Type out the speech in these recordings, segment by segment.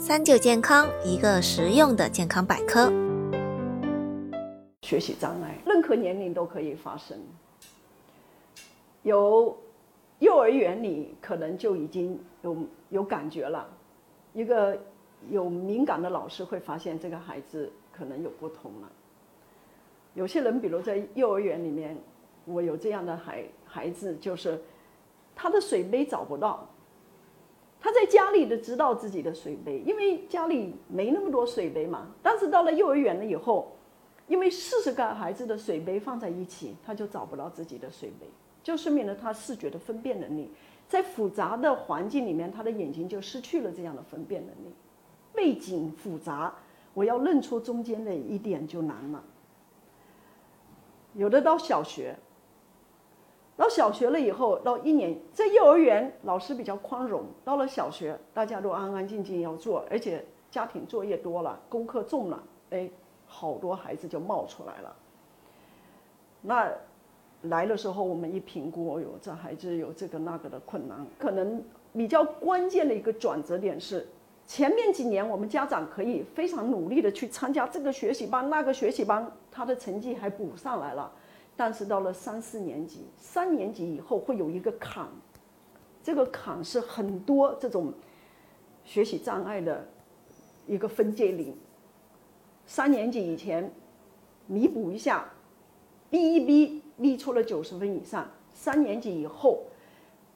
三九健康，一个实用的健康百科。学习障碍，任何年龄都可以发生。有幼儿园里可能就已经有有感觉了，一个有敏感的老师会发现这个孩子可能有不同了。有些人，比如在幼儿园里面，我有这样的孩孩子，就是他的水杯找不到。他在家里的知道自己的水杯，因为家里没那么多水杯嘛。但是到了幼儿园了以后，因为四十个孩子的水杯放在一起，他就找不到自己的水杯，就说明了他视觉的分辨能力在复杂的环境里面，他的眼睛就失去了这样的分辨能力。背景复杂，我要认出中间的一点就难了。有的到小学。到小学了以后，到一年在幼儿园，老师比较宽容；到了小学，大家都安安静静要做，而且家庭作业多了，功课重了，哎，好多孩子就冒出来了。那来的时候，我们一评估，哦哟，这孩子有这个那个的困难。可能比较关键的一个转折点是，前面几年我们家长可以非常努力的去参加这个学习班、那个学习班，他的成绩还补上来了。但是到了三四年级，三年级以后会有一个坎，这个坎是很多这种学习障碍的一个分界岭。三年级以前弥补一下，逼一逼，逼出了九十分以上。三年级以后，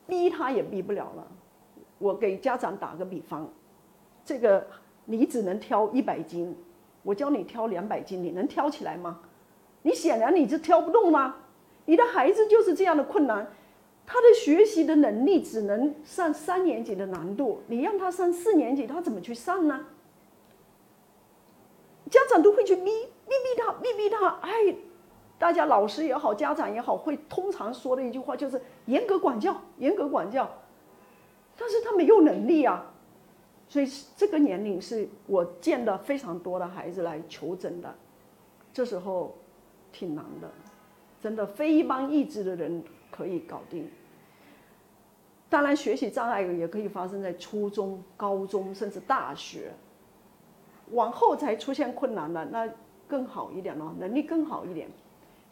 逼他也逼不了了。我给家长打个比方，这个你只能挑一百斤，我教你挑两百斤，你能挑起来吗？你显然你就挑不动吗？你的孩子就是这样的困难，他的学习的能力只能上三年级的难度，你让他上四年级，他怎么去上呢？家长都会去逼逼逼他，逼逼他。哎，大家老师也好，家长也好，会通常说的一句话就是严格管教，严格管教。但是他没有能力啊，所以这个年龄是我见的非常多的孩子来求诊的，这时候。挺难的，真的非一般意志的人可以搞定。当然，学习障碍也可以发生在初中、高中，甚至大学。往后才出现困难的，那更好一点了，能力更好一点。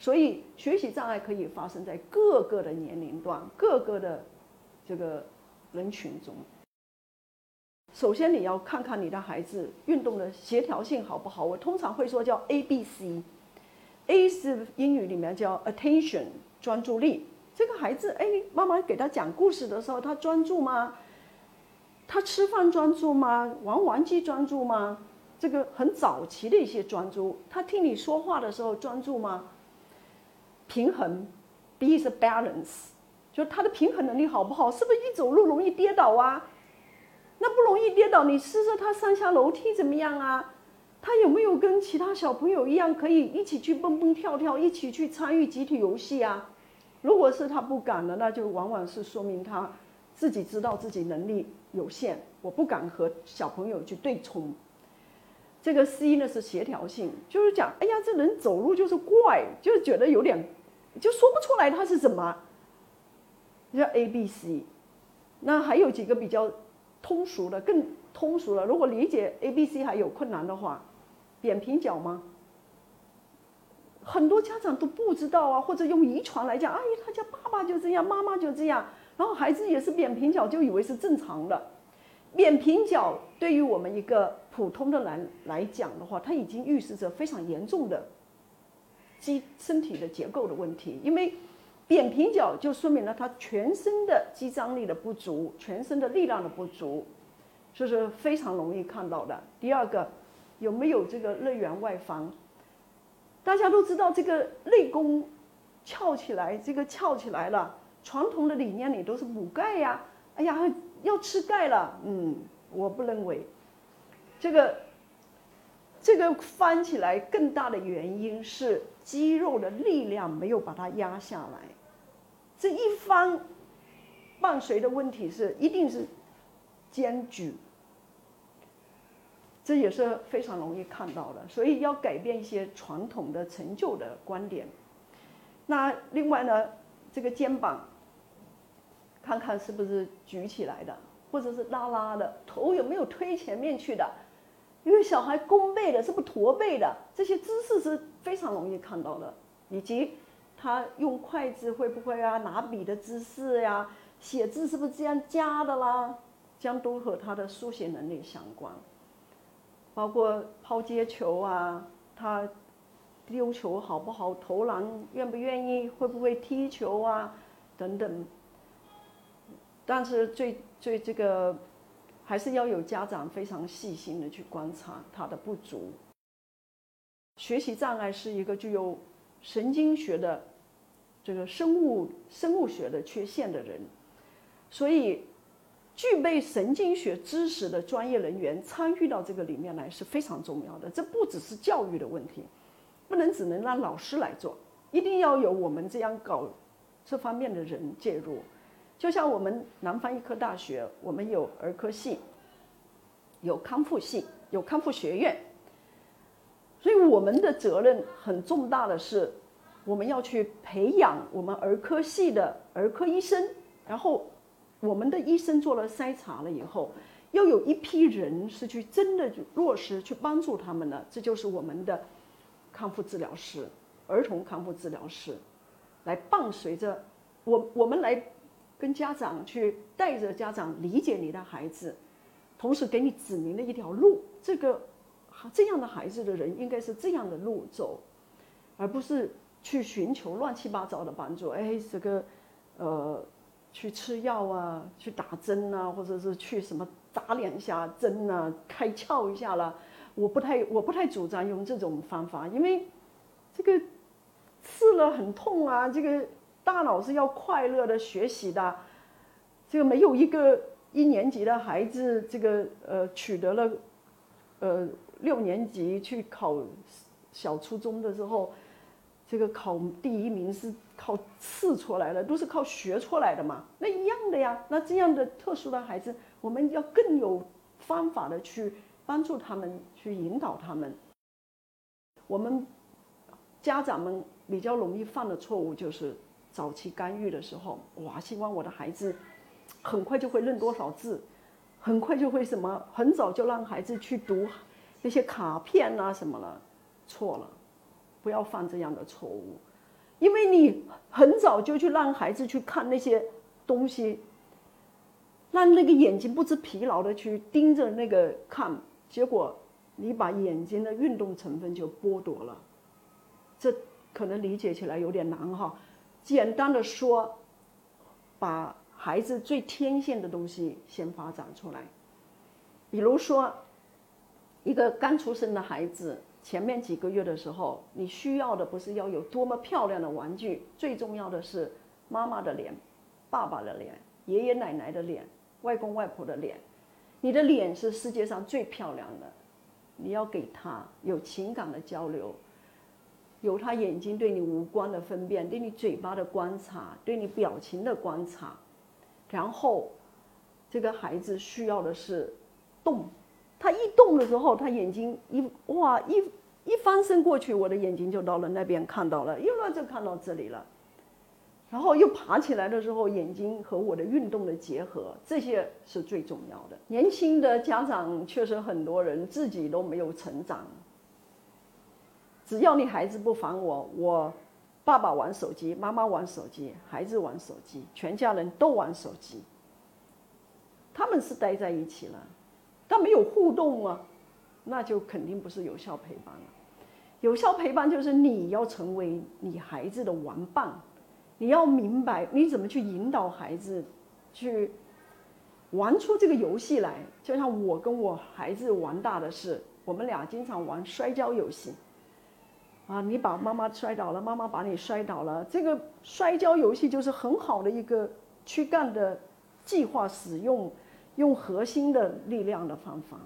所以，学习障碍可以发生在各个的年龄段、各个的这个人群中。首先，你要看看你的孩子运动的协调性好不好。我通常会说叫 A、B、C。A 是英语里面叫 attention 专注力，这个孩子哎，妈妈给他讲故事的时候，他专注吗？他吃饭专注吗？玩玩具专注吗？这个很早期的一些专注，他听你说话的时候专注吗？平衡，B 是 balance，就是他的平衡能力好不好？是不是一走路容易跌倒啊？那不容易跌倒，你试试他上下楼梯怎么样啊？他有没有跟其他小朋友一样，可以一起去蹦蹦跳跳，一起去参与集体游戏啊？如果是他不敢的，那就往往是说明他自己知道自己能力有限，我不敢和小朋友去对冲。这个 C 呢是协调性，就是讲，哎呀，这人走路就是怪，就觉得有点，就说不出来他是什么。叫 A、B、C，那还有几个比较通俗的，更通俗了。如果理解 A、B、C 还有困难的话。扁平脚吗？很多家长都不知道啊，或者用遗传来讲，哎，他家爸爸就这样，妈妈就这样，然后孩子也是扁平脚，就以为是正常的。扁平脚对于我们一个普通的人来讲的话，它已经预示着非常严重的肌身体的结构的问题，因为扁平脚就说明了他全身的肌张力的不足，全身的力量的不足，这是非常容易看到的。第二个。有没有这个内圆外翻？大家都知道这个内功翘起来，这个翘起来了。传统的理念里都是补钙呀，哎呀，要吃钙了。嗯，我不认为，这个这个翻起来更大的原因是肌肉的力量没有把它压下来。这一翻伴随的问题是一定是肩举。这也是非常容易看到的，所以要改变一些传统的陈旧的观点。那另外呢，这个肩膀，看看是不是举起来的，或者是拉拉的，头有没有推前面去的？因为小孩弓背的，是不驼背的？这些姿势是非常容易看到的，以及他用筷子会不会啊？拿笔的姿势呀，写字是不是这样夹的啦？这样都和他的书写能力相关。包括抛接球啊，他丢球好不好？投篮愿不愿意？会不会踢球啊？等等。但是最最这个。还是要有家长非常细心的去观察他的不足。学习障碍是一个具有神经学的这个生物生物学的缺陷的人，所以具备神经学知识的专业人员参与到这个里面来是非常重要的。这不只是教育的问题，不能只能让老师来做，一定要有我们这样搞这方面的人介入。就像我们南方医科大学，我们有儿科系，有康复系，有康复学院，所以我们的责任很重大的是，我们要去培养我们儿科系的儿科医生，然后我们的医生做了筛查了以后，又有一批人是去真的落实去帮助他们的，这就是我们的康复治疗师，儿童康复治疗师，来伴随着我我们来。跟家长去带着家长理解你的孩子，同时给你指明了一条路。这个这样的孩子的人应该是这样的路走，而不是去寻求乱七八糟的帮助。哎，这个呃，去吃药啊，去打针啊，或者是去什么扎两下针啊，开窍一下了。我不太我不太主张用这种方法，因为这个刺了很痛啊，这个。大脑是要快乐的学习的，这个没有一个一年级的孩子，这个呃取得了，呃六年级去考小初中的时候，这个考第一名是靠刺出来的，都是靠学出来的嘛，那一样的呀。那这样的特殊的孩子，我们要更有方法的去帮助他们，去引导他们。我们家长们比较容易犯的错误就是。早期干预的时候，哇，希望我的孩子很快就会认多少字，很快就会什么，很早就让孩子去读那些卡片啊什么了，错了，不要犯这样的错误，因为你很早就去让孩子去看那些东西，让那个眼睛不知疲劳的去盯着那个看，结果你把眼睛的运动成分就剥夺了，这可能理解起来有点难哈。简单的说，把孩子最天性的东西先发展出来。比如说，一个刚出生的孩子，前面几个月的时候，你需要的不是要有多么漂亮的玩具，最重要的是妈妈的脸、爸爸的脸、爷爷奶奶的脸、外公外婆的脸。你的脸是世界上最漂亮的，你要给他有情感的交流。有他眼睛对你五官的分辨，对你嘴巴的观察，对你表情的观察，然后，这个孩子需要的是动，他一动的时候，他眼睛一哇一一翻身过去，我的眼睛就到了那边看到了，又那就看到这里了，然后又爬起来的时候，眼睛和我的运动的结合，这些是最重要的。年轻的家长确实很多人自己都没有成长。只要你孩子不烦我，我爸爸玩手机，妈妈玩手机，孩子玩手机，全家人都玩手机。他们是待在一起了，他没有互动啊，那就肯定不是有效陪伴了。有效陪伴就是你要成为你孩子的玩伴，你要明白你怎么去引导孩子去玩出这个游戏来。就像我跟我孩子玩大的是，我们俩经常玩摔跤游戏。啊！你把妈妈摔倒了，妈妈把你摔倒了。这个摔跤游戏就是很好的一个躯干的计划使用，用核心的力量的方法。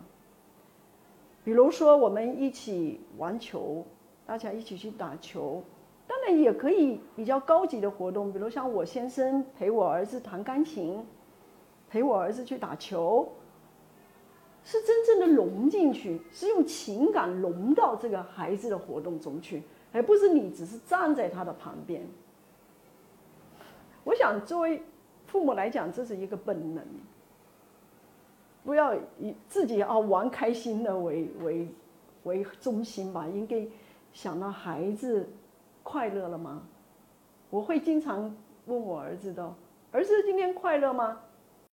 比如说，我们一起玩球，大家一起去打球，当然也可以比较高级的活动，比如像我先生陪我儿子弹钢琴，陪我儿子去打球。是真正的融进去，是用情感融到这个孩子的活动中去，而不是你只是站在他的旁边。我想作为父母来讲，这是一个本能。不要以自己啊玩开心的为为为中心吧，应该想到孩子快乐了吗？我会经常问我儿子的，儿子今天快乐吗？